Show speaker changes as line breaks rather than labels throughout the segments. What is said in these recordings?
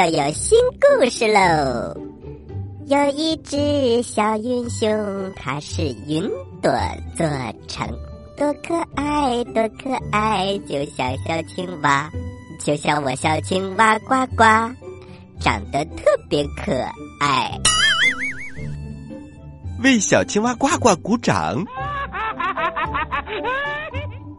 又有新故事喽！有一只小云熊，它是云朵做成，多可爱，多可爱，就像小青蛙，就像我小青蛙呱呱，长得特别可爱。
为小青蛙呱呱鼓掌！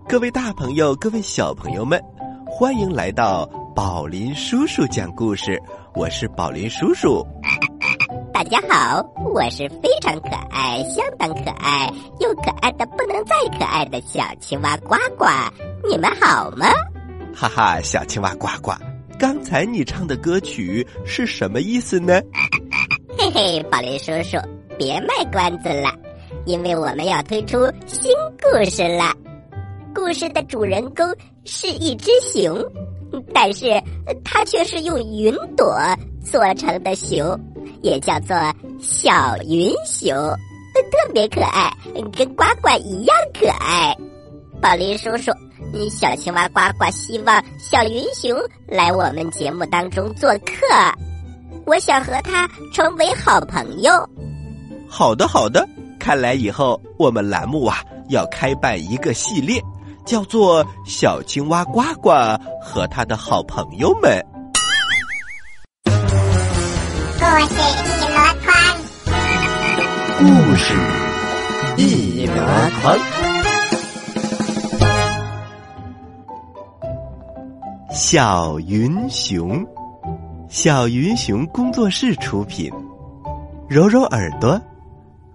各位大朋友，各位小朋友们，欢迎来到。宝林叔叔讲故事，我是宝林叔叔。
大家好，我是非常可爱、相当可爱又可爱的不能再可爱的小青蛙呱呱，你们好吗？
哈哈，小青蛙呱呱，刚才你唱的歌曲是什么意思呢？
嘿嘿，宝林叔叔，别卖关子了，因为我们要推出新故事了。故事的主人公是一只熊。但是它却是用云朵做成的熊，也叫做小云熊，特别可爱，跟呱呱一样可爱。宝林叔叔，小青蛙呱呱希望小云熊来我们节目当中做客，我想和他成为好朋友。
好的，好的，看来以后我们栏目啊要开办一个系列。叫做小青蛙呱呱和他的好朋友们。
故事一箩筐，
故事一箩筐。小云熊，小云熊工作室出品。揉揉耳朵，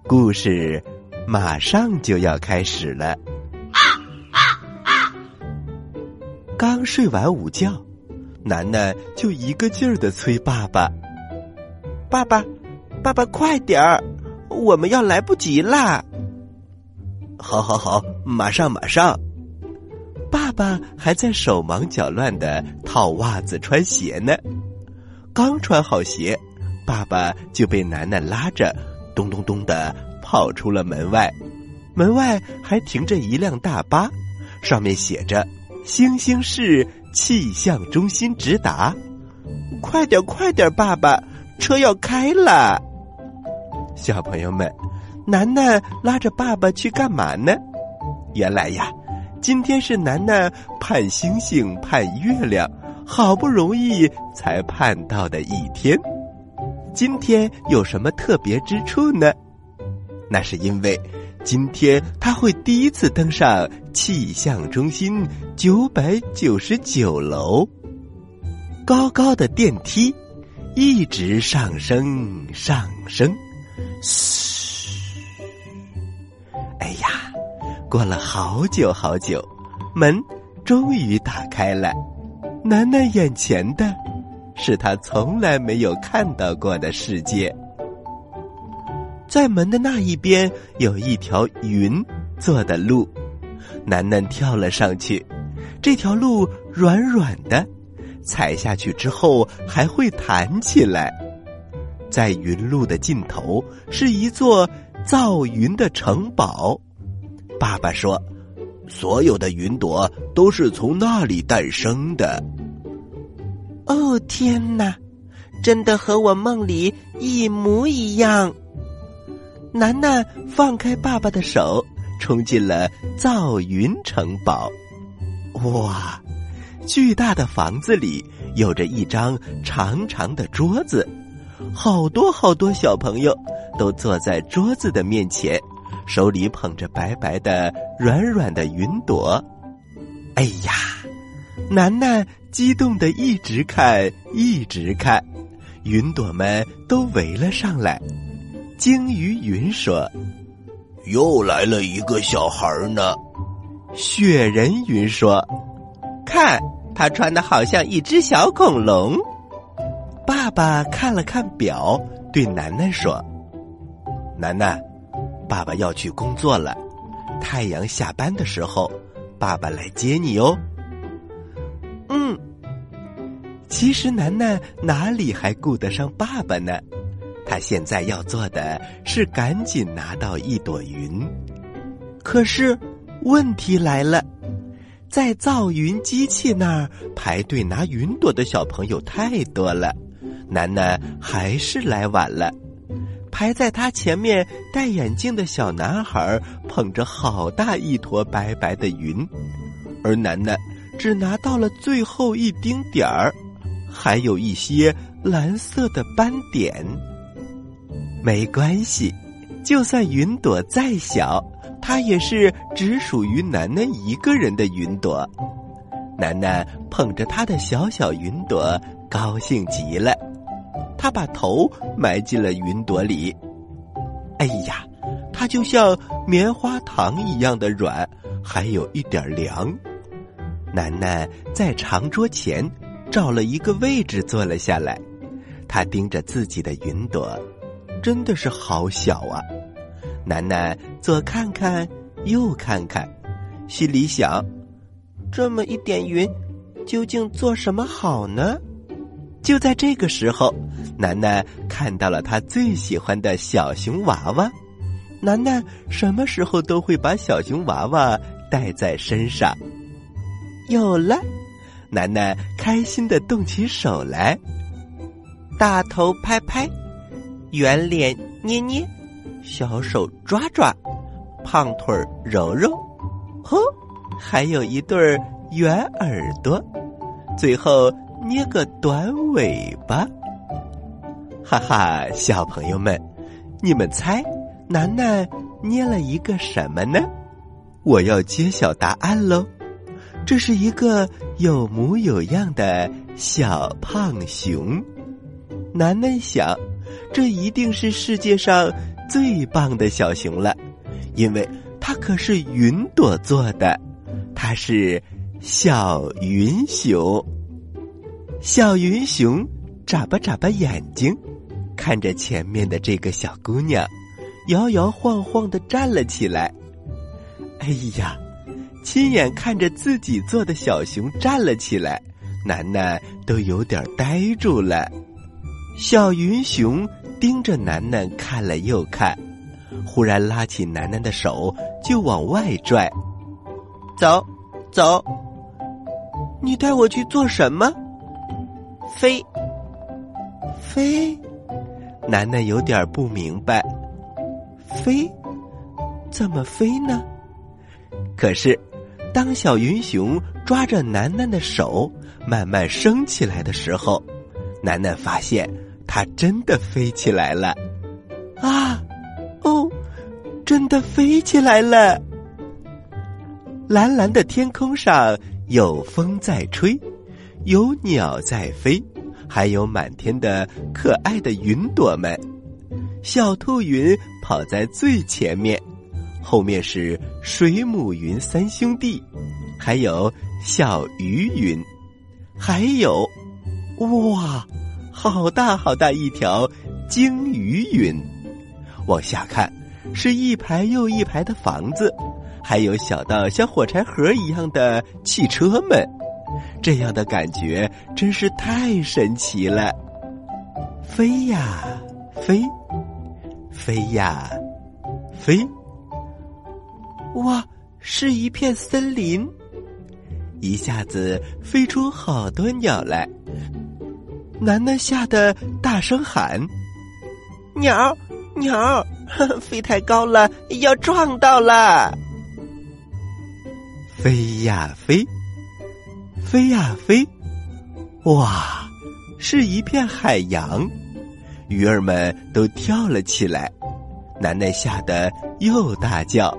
故事马上就要开始了。刚睡完午觉，楠楠就一个劲儿的催爸爸：“爸爸，爸爸，快点儿，我们要来不及啦！”“好好好，马上马上。”爸爸还在手忙脚乱的套袜子、穿鞋呢。刚穿好鞋，爸爸就被楠楠拉着，咚咚咚的跑出了门外。门外还停着一辆大巴，上面写着。星星市气象中心直达，快点快点，爸爸，车要开了。小朋友们，楠楠拉着爸爸去干嘛呢？原来呀，今天是楠楠盼星星盼月亮，好不容易才盼到的一天。今天有什么特别之处呢？那是因为。今天他会第一次登上气象中心九百九十九楼，高高的电梯一直上升上升，嘘！哎呀，过了好久好久，门终于打开了，楠楠眼前的是他从来没有看到过的世界。在门的那一边有一条云做的路，楠楠跳了上去。这条路软软的，踩下去之后还会弹起来。在云路的尽头是一座造云的城堡。爸爸说：“所有的云朵都是从那里诞生的。”哦，天哪，真的和我梦里一模一样。楠楠放开爸爸的手，冲进了造云城堡。哇，巨大的房子里有着一张长长的桌子，好多好多小朋友都坐在桌子的面前，手里捧着白白的、软软的云朵。哎呀，楠楠激动的一直看，一直看，云朵们都围了上来。鲸鱼云说：“
又来了一个小孩呢。”
雪人云说：“看，他穿的好像一只小恐龙。”爸爸看了看表，对楠楠说：“楠楠，爸爸要去工作了，太阳下班的时候，爸爸来接你哦。”嗯，其实楠楠哪里还顾得上爸爸呢？他现在要做的是赶紧拿到一朵云，可是问题来了，在造云机器那儿排队拿云朵的小朋友太多了，楠楠还是来晚了。排在他前面戴眼镜的小男孩捧着好大一坨白白的云，而楠楠只拿到了最后一丁点儿，还有一些蓝色的斑点。没关系，就算云朵再小。它也是只属于楠楠一个人的云朵，楠楠捧着他的小小云朵，高兴极了。他把头埋进了云朵里，哎呀，它就像棉花糖一样的软，还有一点凉。楠楠在长桌前找了一个位置坐了下来，他盯着自己的云朵，真的是好小啊。楠楠左看看，右看看，心里想：这么一点云，究竟做什么好呢？就在这个时候，楠楠看到了他最喜欢的小熊娃娃。楠楠什么时候都会把小熊娃娃带在身上。有了，楠楠开心的动起手来，大头拍拍，圆脸捏捏。小手抓抓，胖腿揉揉，呵，还有一对圆耳朵，最后捏个短尾巴。哈哈，小朋友们，你们猜，楠楠捏了一个什么呢？我要揭晓答案喽！这是一个有模有样的小胖熊。楠楠想，这一定是世界上。最棒的小熊了，因为它可是云朵做的，它是小云熊。小云熊眨巴眨巴眼睛，看着前面的这个小姑娘，摇摇晃晃的站了起来。哎呀，亲眼看着自己做的小熊站了起来，楠楠都有点呆住了。小云熊。盯着楠楠看了又看，忽然拉起楠楠的手就往外拽。走，走。你带我去做什么？飞，飞。楠楠有点不明白，飞，怎么飞呢？可是，当小云熊抓着楠楠的手慢慢升起来的时候，楠楠发现。它真的飞起来了，啊，哦，真的飞起来了！蓝蓝的天空上有风在吹，有鸟在飞，还有满天的可爱的云朵们。小兔云跑在最前面，后面是水母云三兄弟，还有小鱼云，还有，哇！好大好大一条鲸鱼云，往下看是一排又一排的房子，还有小到像火柴盒一样的汽车们，这样的感觉真是太神奇了。飞呀飞，飞呀飞，哇，是一片森林，一下子飞出好多鸟来。楠楠吓得大声喊：“鸟，鸟，飞太高了，要撞到了！”飞呀飞，飞呀飞，哇，是一片海洋，鱼儿们都跳了起来。楠楠吓得又大叫：“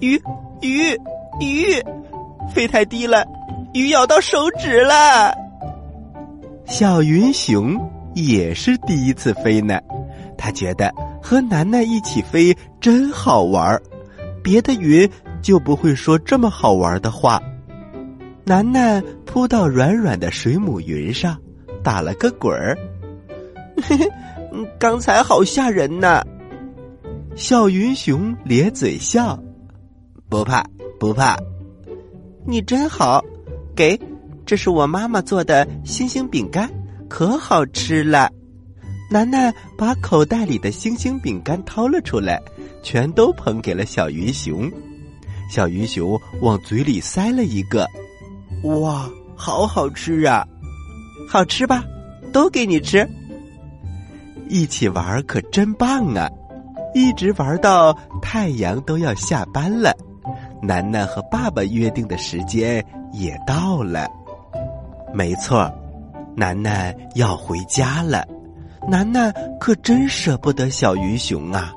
鱼，鱼，鱼，飞太低了，鱼咬到手指了！”小云熊也是第一次飞呢，他觉得和楠楠一起飞真好玩儿，别的云就不会说这么好玩的话。楠楠扑到软软的水母云上，打了个滚儿。嘿嘿，刚才好吓人呐！小云熊咧嘴笑，不怕不怕，你真好，给。这是我妈妈做的星星饼干，可好吃了。楠楠把口袋里的星星饼干掏了出来，全都捧给了小云熊。小云熊往嘴里塞了一个，哇，好好吃啊！好吃吧？都给你吃。一起玩可真棒啊！一直玩到太阳都要下班了，楠楠和爸爸约定的时间也到了。没错，楠楠要回家了。楠楠可真舍不得小云熊啊！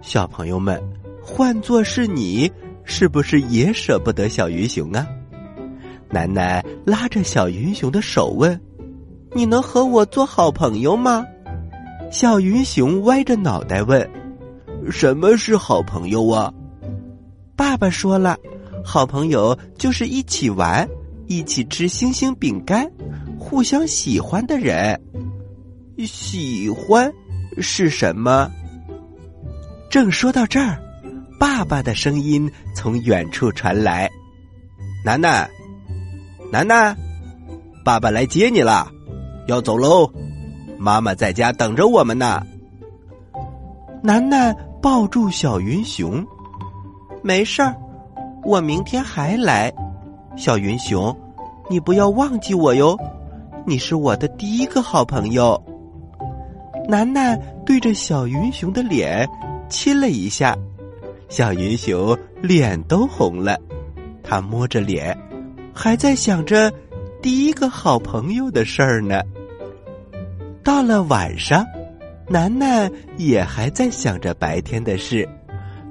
小朋友们，换做是你，是不是也舍不得小云熊啊？楠楠拉着小云熊的手问：“你能和我做好朋友吗？”小云熊歪着脑袋问：“什么是好朋友啊？”爸爸说了：“好朋友就是一起玩，一起吃星星饼干，互相喜欢的人。”喜欢是什么？正说到这儿，爸爸的声音从远处传来：“楠楠，楠楠，爸爸来接你了，要走喽。妈妈在家等着我们呢。”楠楠抱住小云熊：“没事儿，我明天还来。小云熊，你不要忘记我哟，你是我的第一个好朋友。”楠楠对着小云熊的脸亲了一下，小云熊脸都红了。他摸着脸，还在想着第一个好朋友的事儿呢。到了晚上，楠楠也还在想着白天的事，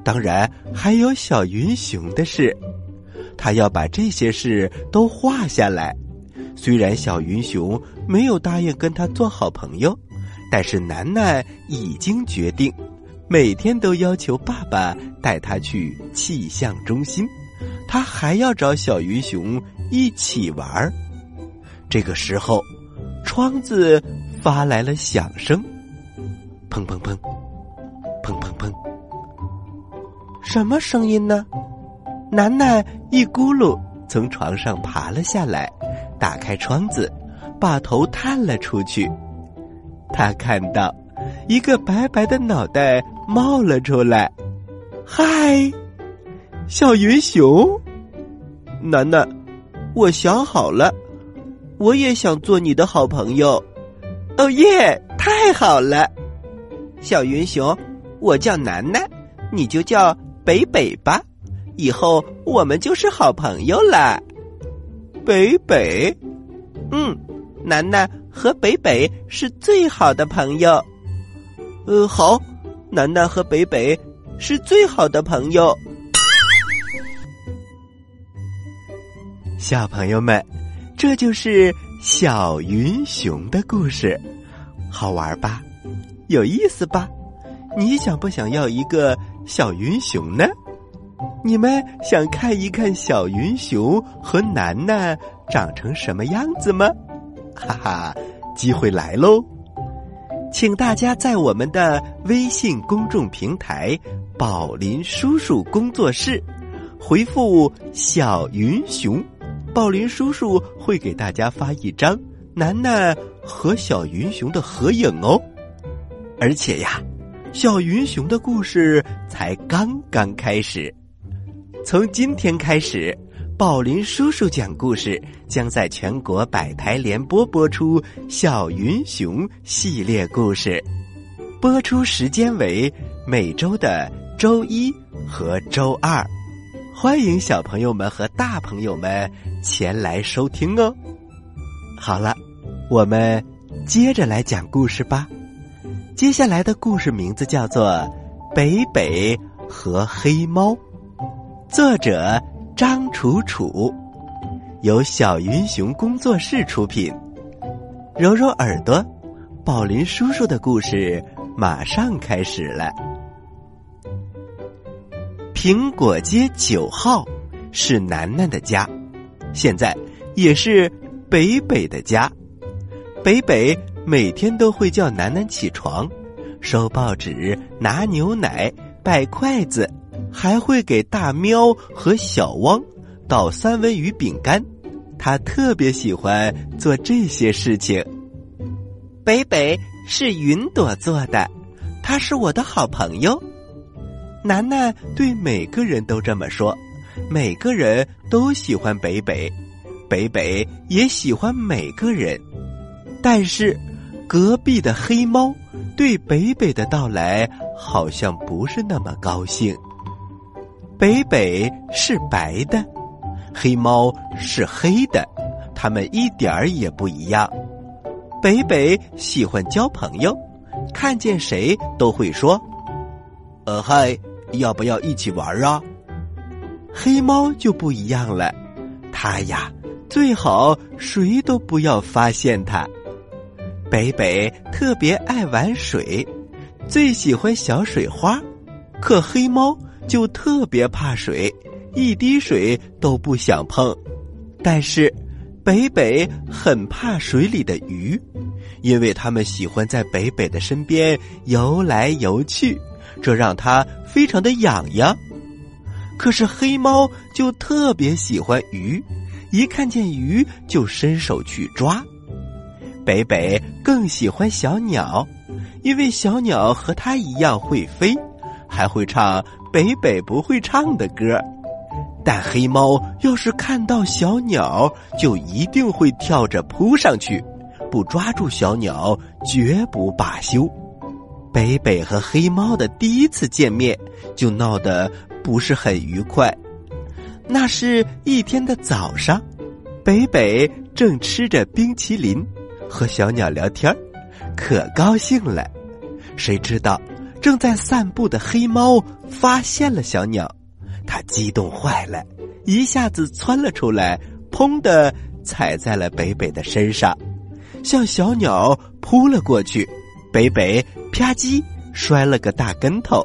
当然还有小云熊的事。他要把这些事都画下来。虽然小云熊没有答应跟他做好朋友。但是楠楠已经决定，每天都要求爸爸带他去气象中心，他还要找小云熊一起玩儿。这个时候，窗子发来了响声，砰砰砰，砰砰砰，什么声音呢？楠楠一咕噜从床上爬了下来，打开窗子，把头探了出去。他看到一个白白的脑袋冒了出来，嗨，小云熊，楠楠，我想好了，我也想做你的好朋友。哦耶，太好了！小云熊，我叫楠楠，你就叫北北吧，以后我们就是好朋友了。北北，嗯，楠楠。和北北是最好的朋友。呃，好，楠楠和北北是最好的朋友。小朋友们，这就是小云熊的故事，好玩吧？有意思吧？你想不想要一个小云熊呢？你们想看一看小云熊和楠楠长成什么样子吗？哈哈，机会来喽！请大家在我们的微信公众平台“宝林叔叔工作室”回复“小云熊”，宝林叔叔会给大家发一张楠楠和小云熊的合影哦。而且呀，小云熊的故事才刚刚开始，从今天开始。宝林叔叔讲故事将在全国百台联播播出《小云熊》系列故事，播出时间为每周的周一和周二，欢迎小朋友们和大朋友们前来收听哦。好了，我们接着来讲故事吧。接下来的故事名字叫做《北北和黑猫》，作者。张楚楚，由小云熊工作室出品。揉揉耳朵，宝林叔叔的故事马上开始了。苹果街九号是楠楠的家，现在也是北北的家。北北每天都会叫楠楠起床，收报纸、拿牛奶、摆筷子。还会给大喵和小汪倒三文鱼饼干，他特别喜欢做这些事情。北北是云朵做的，他是我的好朋友。楠楠对每个人都这么说，每个人都喜欢北北，北北也喜欢每个人。但是，隔壁的黑猫对北北的到来好像不是那么高兴。北北是白的，黑猫是黑的，它们一点儿也不一样。北北喜欢交朋友，看见谁都会说：“
呃，嗨，要不要一起玩啊？”
黑猫就不一样了，它呀，最好谁都不要发现它。北北特别爱玩水，最喜欢小水花，可黑猫。就特别怕水，一滴水都不想碰。但是，北北很怕水里的鱼，因为他们喜欢在北北的身边游来游去，这让他非常的痒痒。可是黑猫就特别喜欢鱼，一看见鱼就伸手去抓。北北更喜欢小鸟，因为小鸟和它一样会飞。还会唱北北不会唱的歌，但黑猫要是看到小鸟，就一定会跳着扑上去，不抓住小鸟绝不罢休。北北和黑猫的第一次见面就闹得不是很愉快。那是一天的早上，北北正吃着冰淇淋，和小鸟聊天可高兴了。谁知道？正在散步的黑猫发现了小鸟，它激动坏了，一下子窜了出来，砰的踩在了北北的身上，向小鸟扑了过去。北北啪叽摔了个大跟头，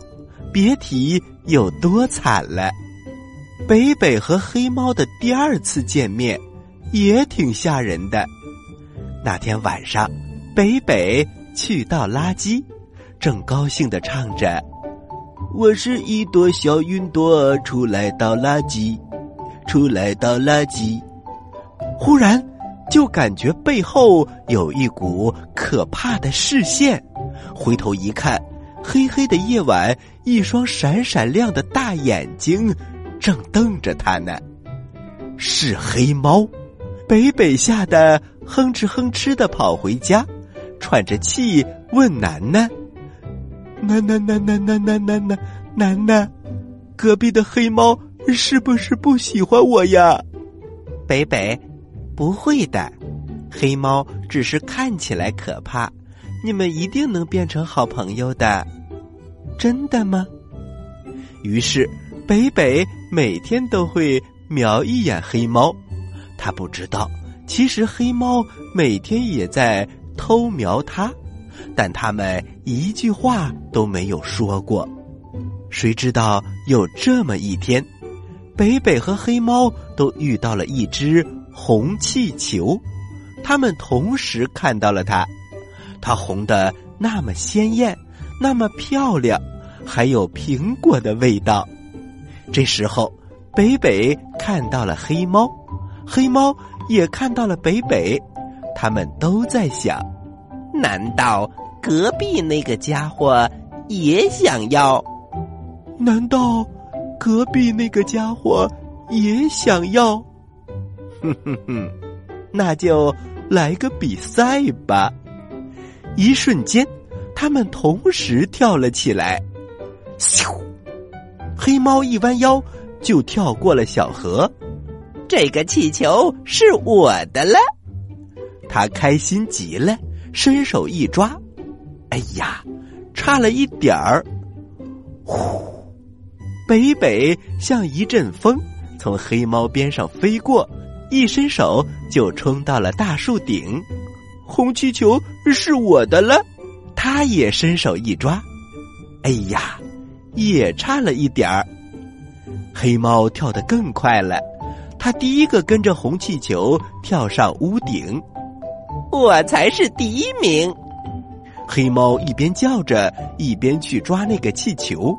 别提有多惨了。北北和黑猫的第二次见面也挺吓人的。那天晚上，北北去倒垃圾。正高兴的唱着：“我是一朵小云朵，出来倒垃圾，出来倒垃圾。”忽然，就感觉背后有一股可怕的视线。回头一看，黑黑的夜晚，一双闪闪亮的大眼睛正瞪着他呢。是黑猫，北北吓得哼哧哼哧的跑回家，喘着气问楠楠。楠楠楠楠楠楠楠楠楠楠，隔壁的黑猫是不是不喜欢我呀？北北，不会的，黑猫只是看起来可怕，你们一定能变成好朋友的，真的吗？于是北北每天都会瞄一眼黑猫，他不知道，其实黑猫每天也在偷瞄他。但他们一句话都没有说过。谁知道有这么一天，北北和黑猫都遇到了一只红气球，他们同时看到了它，它红的那么鲜艳，那么漂亮，还有苹果的味道。这时候，北北看到了黑猫，黑猫也看到了北北，他们都在想。难道隔壁那个家伙也想要？难道隔壁那个家伙也想要？哼哼哼，那就来个比赛吧！一瞬间，他们同时跳了起来。咻！黑猫一弯腰就跳过了小河。这个气球是我的了，他开心极了。伸手一抓，哎呀，差了一点儿！呼，北北像一阵风，从黑猫边上飞过，一伸手就冲到了大树顶。红气球是我的了，他也伸手一抓，哎呀，也差了一点儿。黑猫跳得更快了，他第一个跟着红气球跳上屋顶。我才是第一名！黑猫一边叫着，一边去抓那个气球。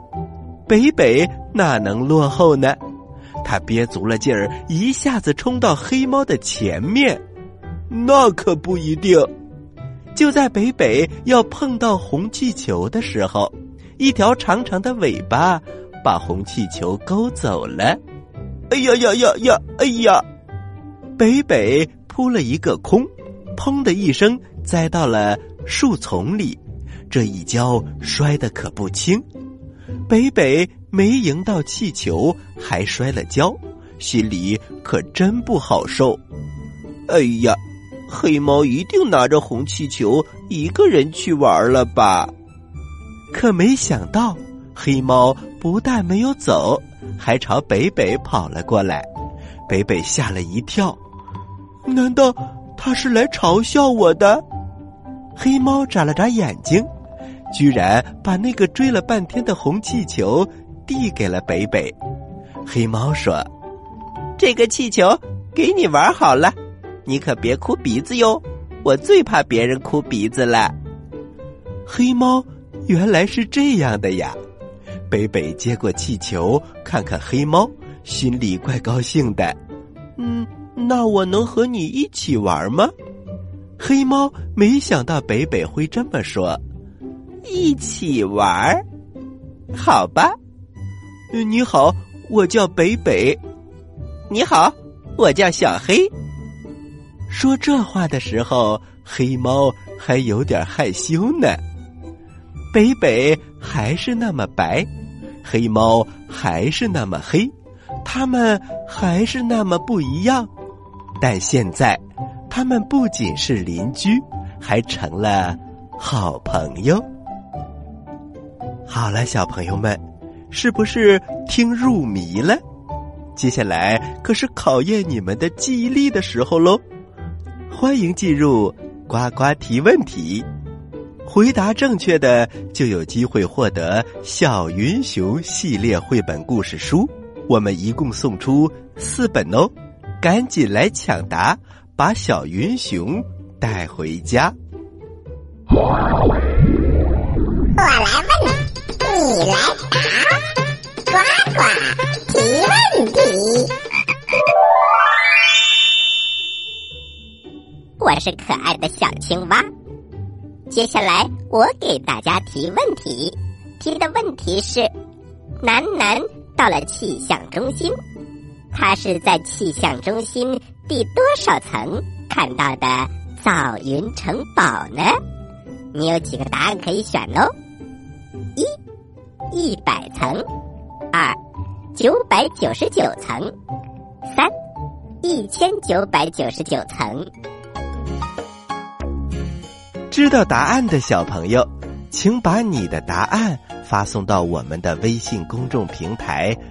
北北哪能落后呢？他憋足了劲儿，一下子冲到黑猫的前面。那可不一定。就在北北要碰到红气球的时候，一条长长的尾巴把红气球勾走了。哎呀呀呀呀！哎呀！北北扑了一个空，砰的一声栽到了树丛里，这一跤摔得可不轻。北北没赢到气球，还摔了跤，心里可真不好受。哎呀，黑猫一定拿着红气球一个人去玩了吧？可没想到，黑猫不但没有走。还朝北北跑了过来，北北吓了一跳，难道他是来嘲笑我的？黑猫眨了眨眼睛，居然把那个追了半天的红气球递给了北北。黑猫说：“这个气球给你玩好了，你可别哭鼻子哟，我最怕别人哭鼻子了。”黑猫原来是这样的呀。北北接过气球，看看黑猫，心里怪高兴的。嗯，那我能和你一起玩吗？黑猫没想到北北会这么说，一起玩？好吧。你好，我叫北北。你好，我叫小黑。说这话的时候，黑猫还有点害羞呢。北北还是那么白。黑猫还是那么黑，它们还是那么不一样，但现在，他们不仅是邻居，还成了好朋友。好了，小朋友们，是不是听入迷了？接下来可是考验你们的记忆力的时候喽！欢迎进入呱呱提问题。回答正确的就有机会获得《小云熊》系列绘本故事书，我们一共送出四本哦，赶紧来抢答，把小云熊带回家。
我来问，你来答，呱呱提问题。
我是可爱的小青蛙。接下来我给大家提问题，提的问题是：楠楠到了气象中心，他是在气象中心第多少层看到的造云城堡呢？你有几个答案可以选哦？一，一百层；二，九百九十九层；三，一千九百九十九层。
知道答案的小朋友，请把你的答案发送到我们的微信公众平台“